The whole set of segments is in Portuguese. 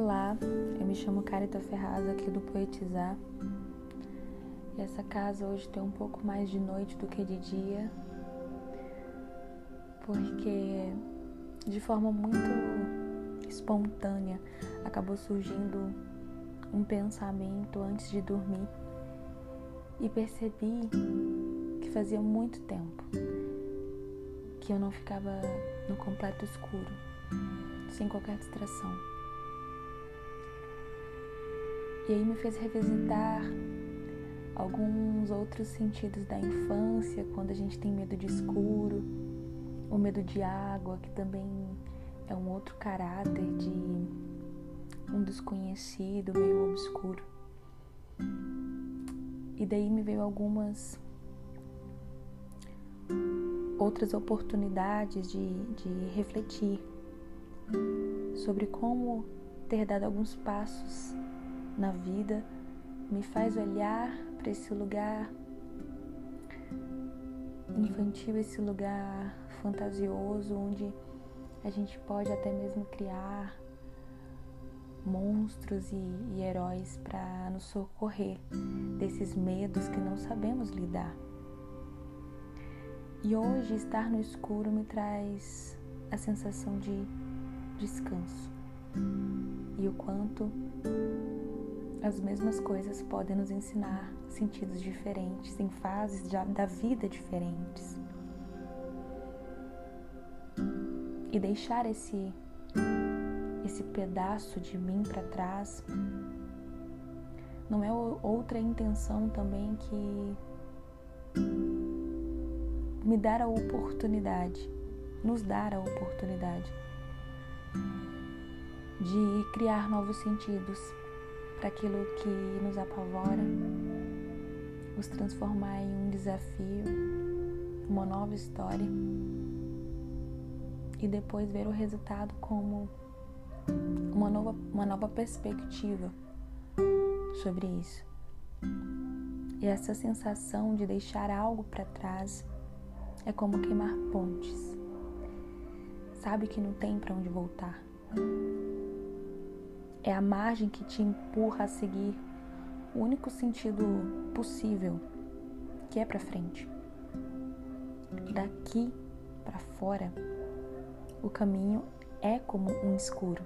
Olá, eu me chamo Carita Ferraz aqui do Poetizar. E essa casa hoje tem um pouco mais de noite do que de dia, porque de forma muito espontânea acabou surgindo um pensamento antes de dormir e percebi que fazia muito tempo que eu não ficava no completo escuro, sem qualquer distração. E aí me fez revisitar alguns outros sentidos da infância, quando a gente tem medo de escuro, o medo de água, que também é um outro caráter de um desconhecido, meio obscuro. E daí me veio algumas outras oportunidades de, de refletir sobre como ter dado alguns passos na vida me faz olhar para esse lugar infantil, esse lugar fantasioso onde a gente pode até mesmo criar monstros e, e heróis para nos socorrer desses medos que não sabemos lidar. E hoje estar no escuro me traz a sensação de descanso e o quanto as mesmas coisas podem nos ensinar sentidos diferentes, em fases da vida diferentes. E deixar esse esse pedaço de mim para trás não é outra intenção também que me dar a oportunidade, nos dar a oportunidade de criar novos sentidos para aquilo que nos apavora, os transformar em um desafio, uma nova história e depois ver o resultado como uma nova, uma nova perspectiva sobre isso. E essa sensação de deixar algo para trás é como queimar pontes. Sabe que não tem para onde voltar. É a margem que te empurra a seguir o único sentido possível, que é para frente. Daqui para fora, o caminho é como um escuro,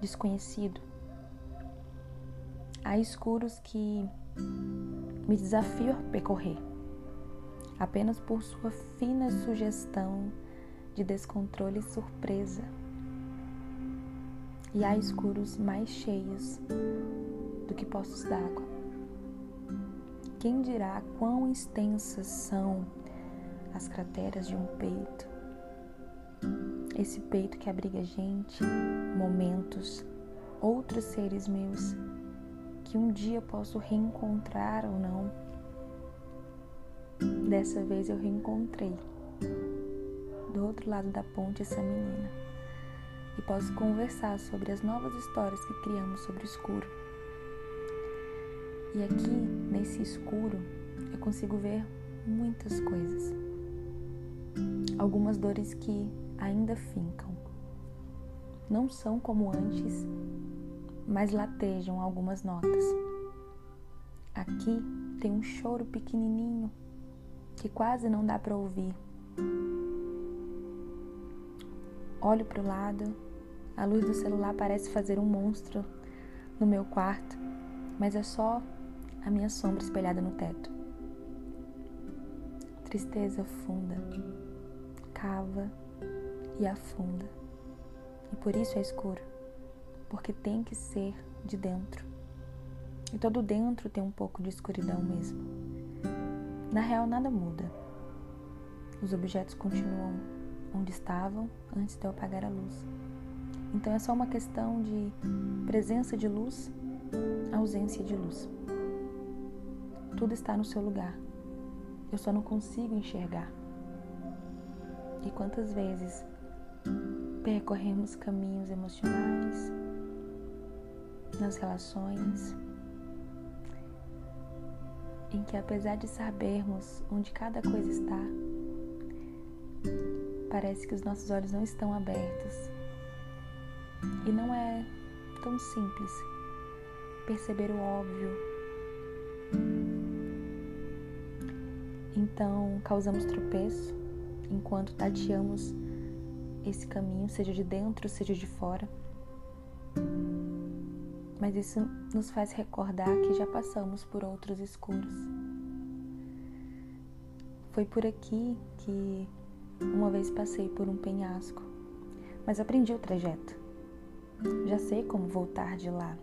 desconhecido. Há escuros que me desafiam a percorrer, apenas por sua fina sugestão de descontrole e surpresa e há escuros mais cheios do que poços d'água. Quem dirá quão extensas são as crateras de um peito? Esse peito que abriga gente, momentos, outros seres meus que um dia posso reencontrar ou não. Dessa vez eu reencontrei do outro lado da ponte essa menina e posso conversar sobre as novas histórias que criamos sobre o escuro. E aqui, nesse escuro, eu consigo ver muitas coisas. Algumas dores que ainda fincam. Não são como antes, mas latejam algumas notas. Aqui tem um choro pequenininho que quase não dá para ouvir Olho para o lado, a luz do celular parece fazer um monstro no meu quarto, mas é só a minha sombra espelhada no teto. Tristeza funda, cava e afunda. E por isso é escuro, porque tem que ser de dentro. E todo dentro tem um pouco de escuridão mesmo. Na real, nada muda. Os objetos continuam onde estavam antes de eu apagar a luz. Então é só uma questão de presença de luz, ausência de luz. Tudo está no seu lugar. Eu só não consigo enxergar. E quantas vezes percorremos caminhos emocionais, nas relações, em que apesar de sabermos onde cada coisa está, Parece que os nossos olhos não estão abertos. E não é tão simples. Perceber o óbvio. Então, causamos tropeço enquanto tateamos esse caminho, seja de dentro, seja de fora. Mas isso nos faz recordar que já passamos por outros escuros. Foi por aqui que uma vez passei por um penhasco, mas aprendi o trajeto. Já sei como voltar de lá.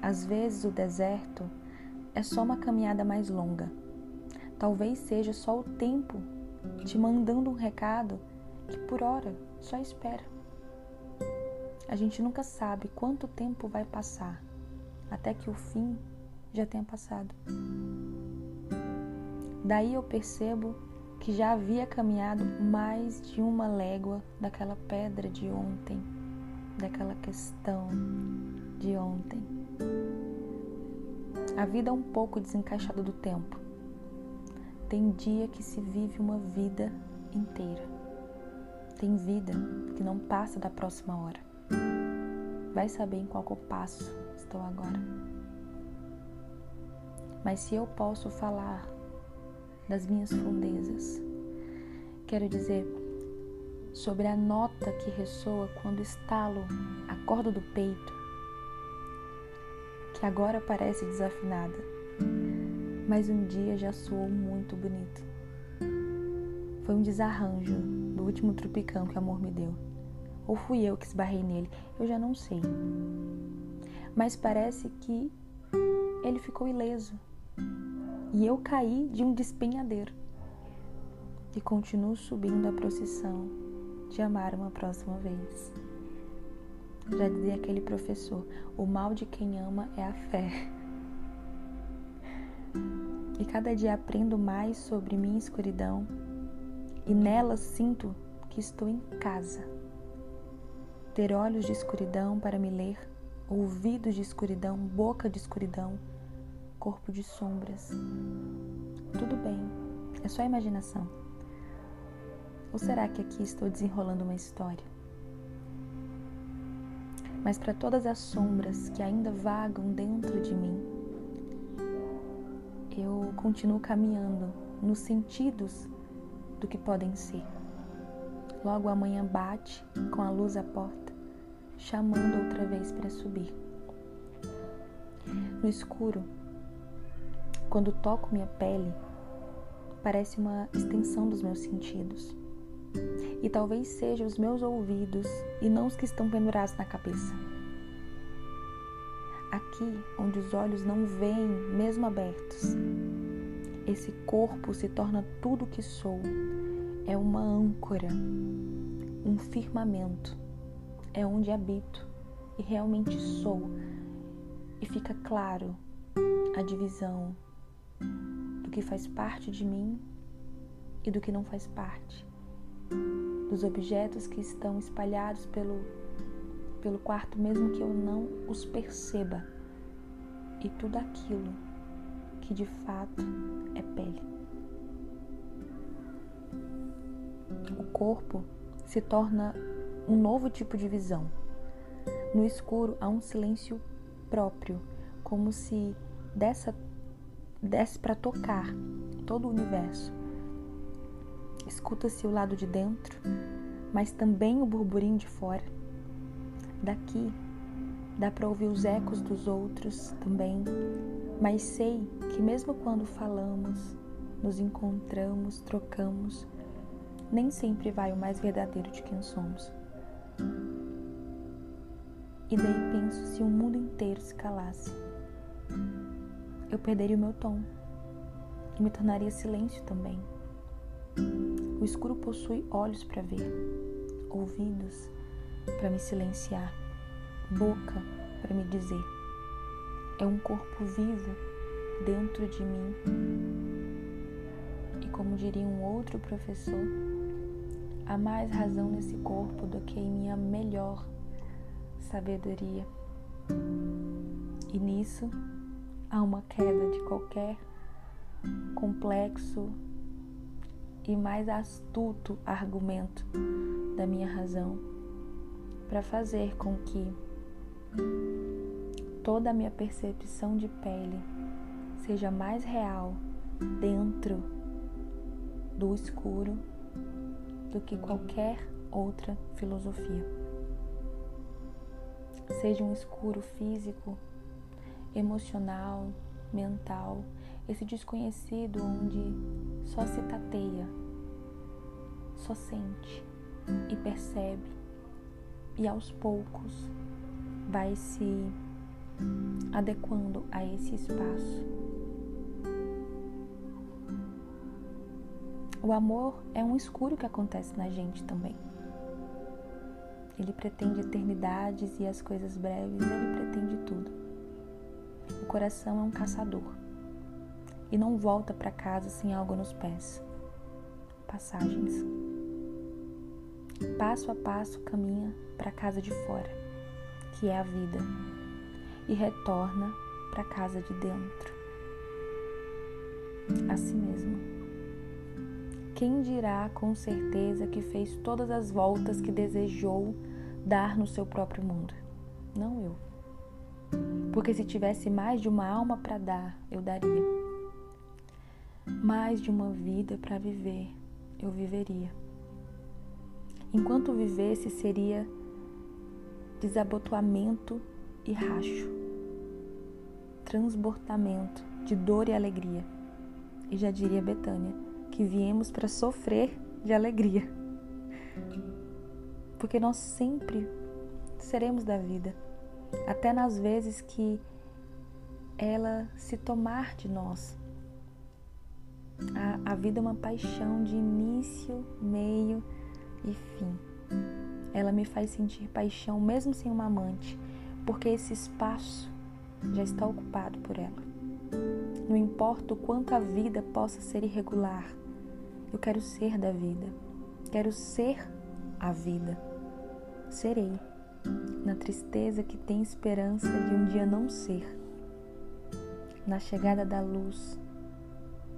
Às vezes o deserto é só uma caminhada mais longa. Talvez seja só o tempo te mandando um recado que por hora só espera. A gente nunca sabe quanto tempo vai passar até que o fim já tenha passado. Daí eu percebo que já havia caminhado mais de uma légua daquela pedra de ontem, daquela questão de ontem. A vida é um pouco desencaixada do tempo. Tem dia que se vive uma vida inteira. Tem vida que não passa da próxima hora. Vai saber em qual passo estou agora. Mas se eu posso falar das minhas fundezas, quero dizer sobre a nota que ressoa quando estalo a corda do peito, que agora parece desafinada, mas um dia já soou muito bonito. Foi um desarranjo do último tropicão que o amor me deu. Ou fui eu que esbarrei nele? Eu já não sei. Mas parece que ele ficou ileso. E eu caí de um despenhadeiro. E continuo subindo a procissão de amar uma próxima vez. Já dizia aquele professor: o mal de quem ama é a fé. E cada dia aprendo mais sobre minha escuridão, e nela sinto que estou em casa ter olhos de escuridão para me ler, ouvidos de escuridão, boca de escuridão, corpo de sombras. Tudo bem, é só imaginação. Ou será que aqui estou desenrolando uma história? Mas para todas as sombras que ainda vagam dentro de mim, eu continuo caminhando nos sentidos do que podem ser. Logo a manhã bate com a luz à porta, chamando outra vez para subir. No escuro, quando toco minha pele, parece uma extensão dos meus sentidos. E talvez sejam os meus ouvidos e não os que estão pendurados na cabeça. Aqui, onde os olhos não veem, mesmo abertos, esse corpo se torna tudo o que sou, é uma âncora, um firmamento, é onde habito e realmente sou, e fica claro a divisão do que faz parte de mim e do que não faz parte, dos objetos que estão espalhados pelo, pelo quarto, mesmo que eu não os perceba, e tudo aquilo que de fato é pele. o corpo se torna um novo tipo de visão. No escuro há um silêncio próprio, como se dessa, desse para tocar todo o universo. Escuta-se o lado de dentro, mas também o burburinho de fora. Daqui dá para ouvir os ecos dos outros também, mas sei que mesmo quando falamos, nos encontramos, trocamos, nem sempre vai o mais verdadeiro de quem somos. E daí penso se o mundo inteiro se calasse. Eu perderia o meu tom e me tornaria silêncio também. O escuro possui olhos para ver, ouvidos para me silenciar, boca para me dizer. É um corpo vivo dentro de mim. E como diria um outro professor, há mais razão nesse corpo do que em minha melhor sabedoria. E nisso há uma queda de qualquer complexo e mais astuto argumento da minha razão para fazer com que toda a minha percepção de pele seja mais real dentro do escuro do que qualquer outra filosofia. Seja um escuro físico, emocional, mental, esse desconhecido onde só se tateia, só sente e percebe, e aos poucos vai se adequando a esse espaço. O amor é um escuro que acontece na gente também. Ele pretende eternidades e as coisas breves, ele pretende tudo. O coração é um caçador e não volta para casa sem algo nos pés. Passagens. Passo a passo caminha para casa de fora, que é a vida e retorna para casa de dentro. Assim mesmo. Quem dirá com certeza que fez todas as voltas que desejou dar no seu próprio mundo? Não eu. Porque se tivesse mais de uma alma para dar, eu daria. Mais de uma vida para viver, eu viveria. Enquanto vivesse, seria desabotoamento e racho, transbordamento de dor e alegria. E já diria Betânia que viemos para sofrer de alegria. Porque nós sempre seremos da vida, até nas vezes que ela se tomar de nós. A, a vida é uma paixão de início, meio e fim. Ela me faz sentir paixão mesmo sem uma amante, porque esse espaço já está ocupado por ela. Não importa o quanto a vida possa ser irregular, eu quero ser da vida, quero ser a vida. Serei, na tristeza que tem esperança de um dia não ser, na chegada da luz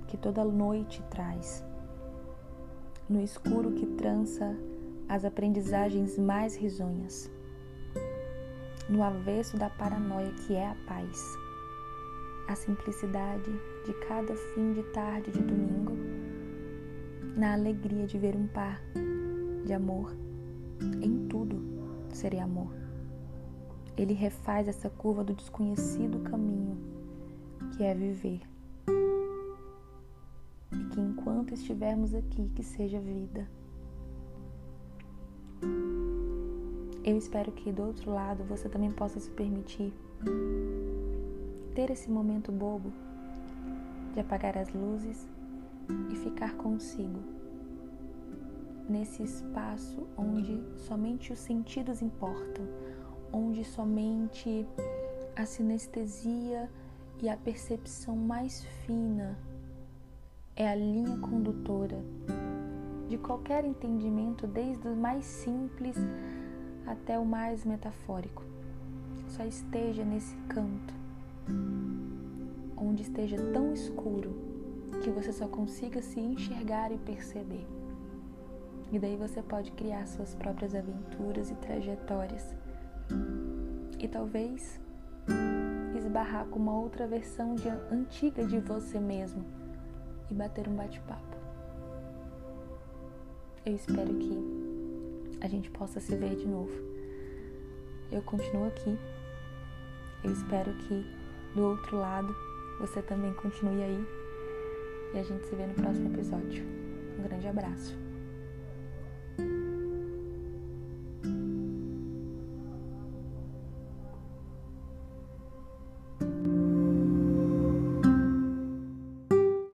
que toda noite traz, no escuro que trança as aprendizagens mais risonhas no avesso da paranoia que é a paz. A simplicidade de cada fim de tarde de domingo, na alegria de ver um par de amor. Em tudo seria amor. Ele refaz essa curva do desconhecido caminho que é viver. E que enquanto estivermos aqui, que seja vida. Eu espero que do outro lado você também possa se permitir ter esse momento bobo de apagar as luzes e ficar consigo nesse espaço onde somente os sentidos importam, onde somente a sinestesia e a percepção mais fina é a linha condutora de qualquer entendimento, desde o mais simples até o mais metafórico. Só esteja nesse canto, onde esteja tão escuro que você só consiga se enxergar e perceber. E daí você pode criar suas próprias aventuras e trajetórias. E talvez esbarrar com uma outra versão de, antiga de você mesmo e bater um bate-papo. Eu espero que a gente possa se ver de novo. Eu continuo aqui. Eu espero que do outro lado você também continue aí. E a gente se vê no próximo episódio. Um grande abraço.